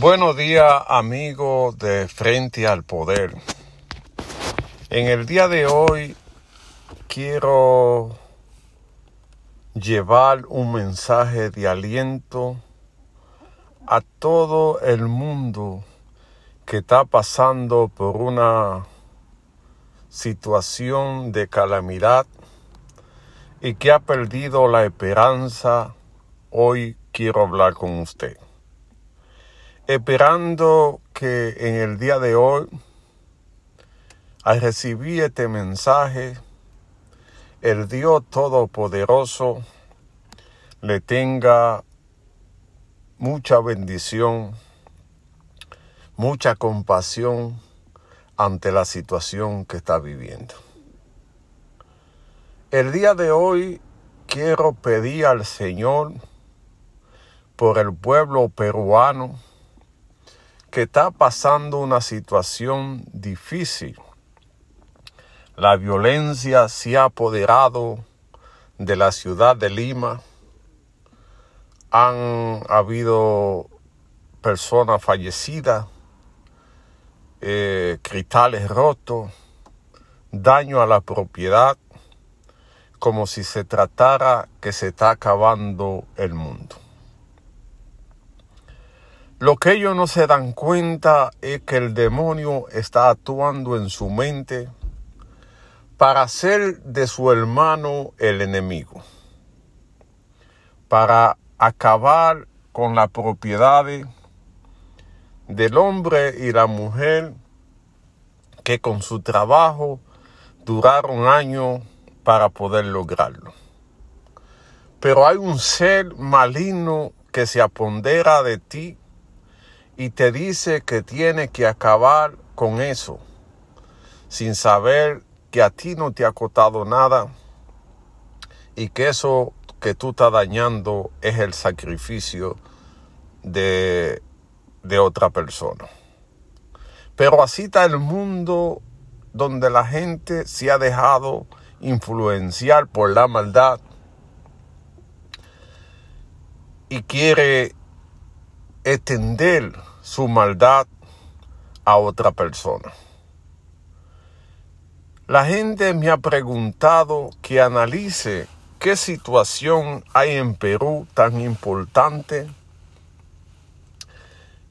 Buenos días amigos de Frente al Poder. En el día de hoy quiero llevar un mensaje de aliento a todo el mundo que está pasando por una situación de calamidad y que ha perdido la esperanza. Hoy quiero hablar con usted esperando que en el día de hoy, al recibir este mensaje, el Dios Todopoderoso le tenga mucha bendición, mucha compasión ante la situación que está viviendo. El día de hoy quiero pedir al Señor por el pueblo peruano, está pasando una situación difícil. La violencia se ha apoderado de la ciudad de Lima. Han habido personas fallecidas, eh, cristales rotos, daño a la propiedad, como si se tratara que se está acabando el mundo. Lo que ellos no se dan cuenta es que el demonio está actuando en su mente para hacer de su hermano el enemigo, para acabar con la propiedad del hombre y la mujer que con su trabajo duraron años para poder lograrlo. Pero hay un ser maligno que se apondera de ti y te dice que tiene que acabar con eso, sin saber que a ti no te ha costado nada y que eso que tú estás dañando es el sacrificio de, de otra persona. Pero así está el mundo donde la gente se ha dejado influenciar por la maldad y quiere extender su maldad a otra persona. La gente me ha preguntado que analice qué situación hay en Perú tan importante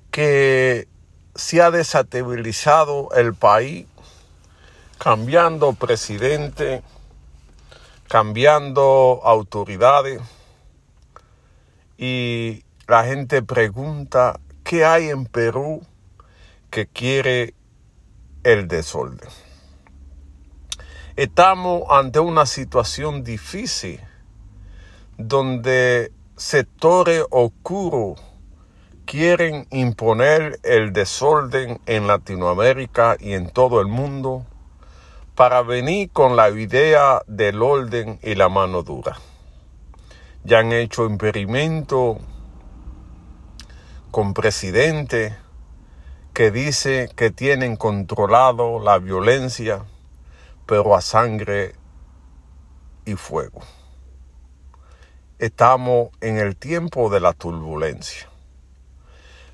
que se ha desestabilizado el país, cambiando presidente, cambiando autoridades y la gente pregunta ¿Qué hay en Perú que quiere el desorden? Estamos ante una situación difícil donde sectores oscuros quieren imponer el desorden en Latinoamérica y en todo el mundo para venir con la idea del orden y la mano dura. Ya han hecho experimentos con presidente que dice que tienen controlado la violencia, pero a sangre y fuego. Estamos en el tiempo de la turbulencia.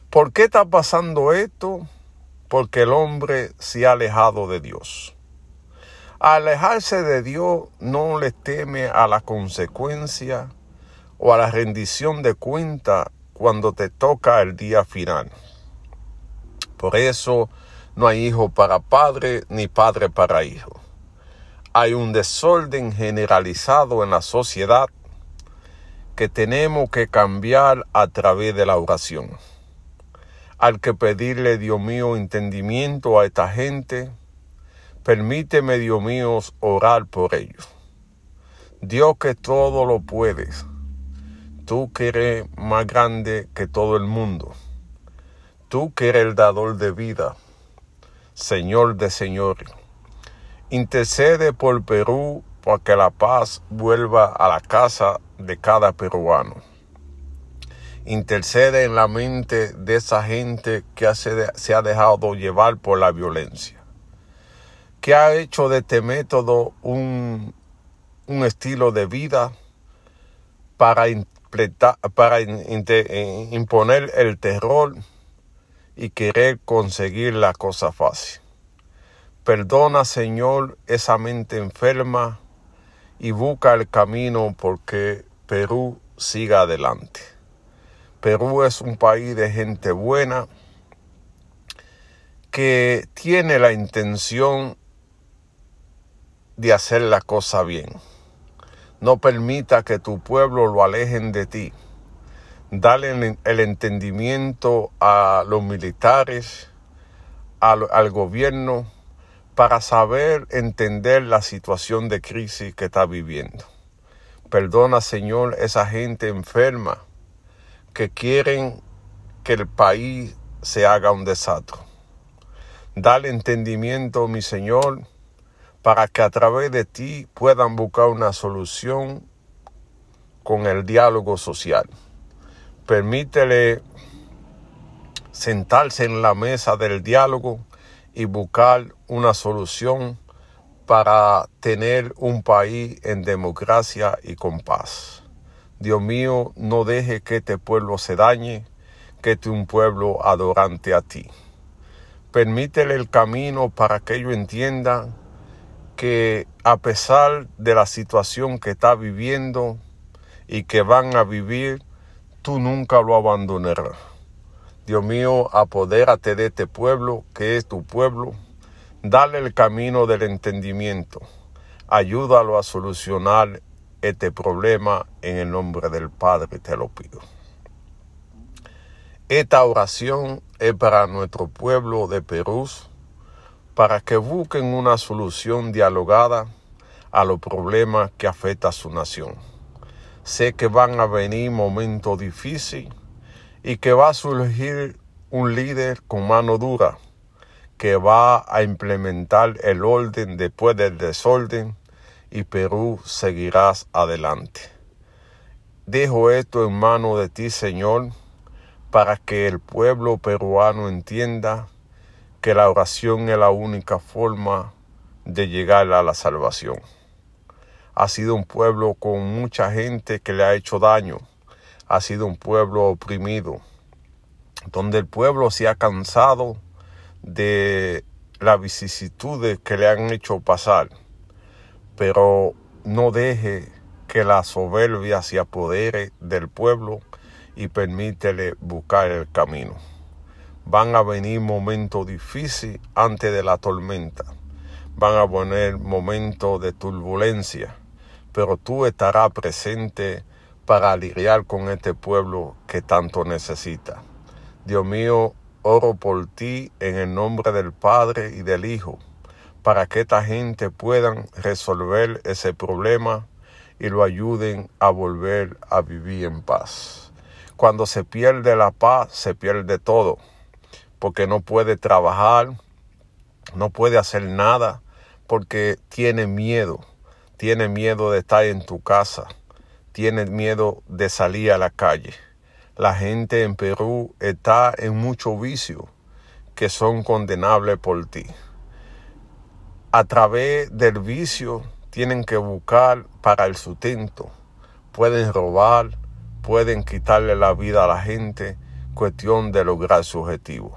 ¿Por qué está pasando esto? Porque el hombre se ha alejado de Dios. alejarse de Dios no le teme a la consecuencia o a la rendición de cuenta cuando te toca el día final. Por eso no hay hijo para padre ni padre para hijo. Hay un desorden generalizado en la sociedad que tenemos que cambiar a través de la oración. Al que pedirle, Dios mío, entendimiento a esta gente, permíteme, Dios mío, orar por ellos. Dios que todo lo puedes Tú que eres más grande que todo el mundo. Tú que eres el dador de vida, Señor de señores. Intercede por Perú para que la paz vuelva a la casa de cada peruano. Intercede en la mente de esa gente que se ha dejado llevar por la violencia, que ha hecho de este método un, un estilo de vida para para imponer el terror y querer conseguir la cosa fácil. Perdona, Señor, esa mente enferma y busca el camino porque Perú siga adelante. Perú es un país de gente buena que tiene la intención de hacer la cosa bien. No permita que tu pueblo lo alejen de ti. Dale el entendimiento a los militares, al, gobierno, para saber entender la situación de crisis que está viviendo. Perdona, Señor, esa gente enferma que quieren que el país se haga un desastre. Dale entendimiento, mi Señor, para que a través de ti puedan buscar una solución con el diálogo social. Permítele sentarse en la mesa del diálogo y buscar una solución para tener un país en democracia y con paz. Dios mío, no deje que este pueblo se dañe, que este un pueblo adorante a ti. Permítele el camino para que ellos entiendan que a pesar de la situación que está viviendo y que van a vivir, tú nunca lo abandonarás. Dios mío, apodérate de este pueblo que es tu pueblo. Dale el camino del entendimiento. Ayúdalo a solucionar este problema en el nombre del Padre, te lo pido. Esta oración es para nuestro pueblo de Perú, para que busquen una solución dialogada a los problemas que afectan a su nación. Sé que van a venir momentos difíciles y que va a surgir un líder con mano dura que va a implementar el orden después del desorden y Perú seguirás adelante. Dejo esto en mano de ti, Señor, para que el pueblo peruano entienda que la oración es la única forma de llegar a la salvación. Ha sido un pueblo con mucha gente que le ha hecho daño ha sido un pueblo oprimido, donde el pueblo se ha cansado de las vicisitudes que le han hecho pasar, pero no deje que la soberbia se apodere del pueblo y permítele buscar el camino. Van a venir momentos difíciles antes de la tormenta. Van a venir momentos de turbulencia, pero tú estarás presente para lidiar con este pueblo que tanto necesita. Dios mío, oro por ti en el nombre del Padre y del Hijo, para que esta gente puedan resolver ese problema y lo ayuden a volver a vivir en paz. Cuando se pierde la paz, se pierde todo, porque no puede trabajar, no puede hacer nada, porque tiene miedo, tiene miedo de estar en tu casa tiene miedo de salir a la calle. La gente en Perú está en mucho vicio que son condenables por ti. A través del vicio tienen que buscar para el sustento. Pueden robar, pueden quitarle la vida a la gente, cuestión de lograr su objetivo.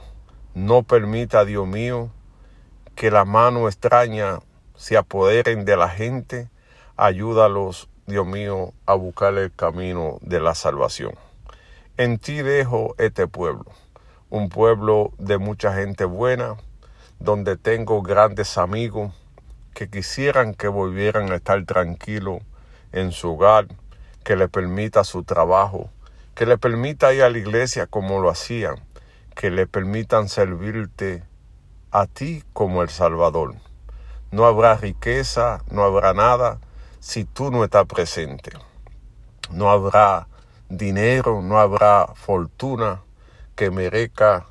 No permita, Dios mío, que la mano extraña se apoderen de la gente. Ayúdalos Dios mío, a buscar el camino de la salvación. En ti dejo este pueblo, un pueblo de mucha gente buena, donde tengo grandes amigos que quisieran que volvieran a estar tranquilos en su hogar, que le permita su trabajo, que le permita ir a la iglesia como lo hacían, que le permitan servirte a ti como el Salvador. No habrá riqueza, no habrá nada, si tú no estás presente. No habrá dinero, no habrá fortuna que merezca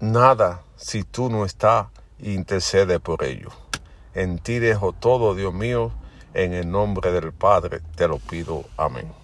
nada si tú no estás intercede por ello. En ti dejo todo, Dios mío, en el nombre del Padre te lo pido. Amén.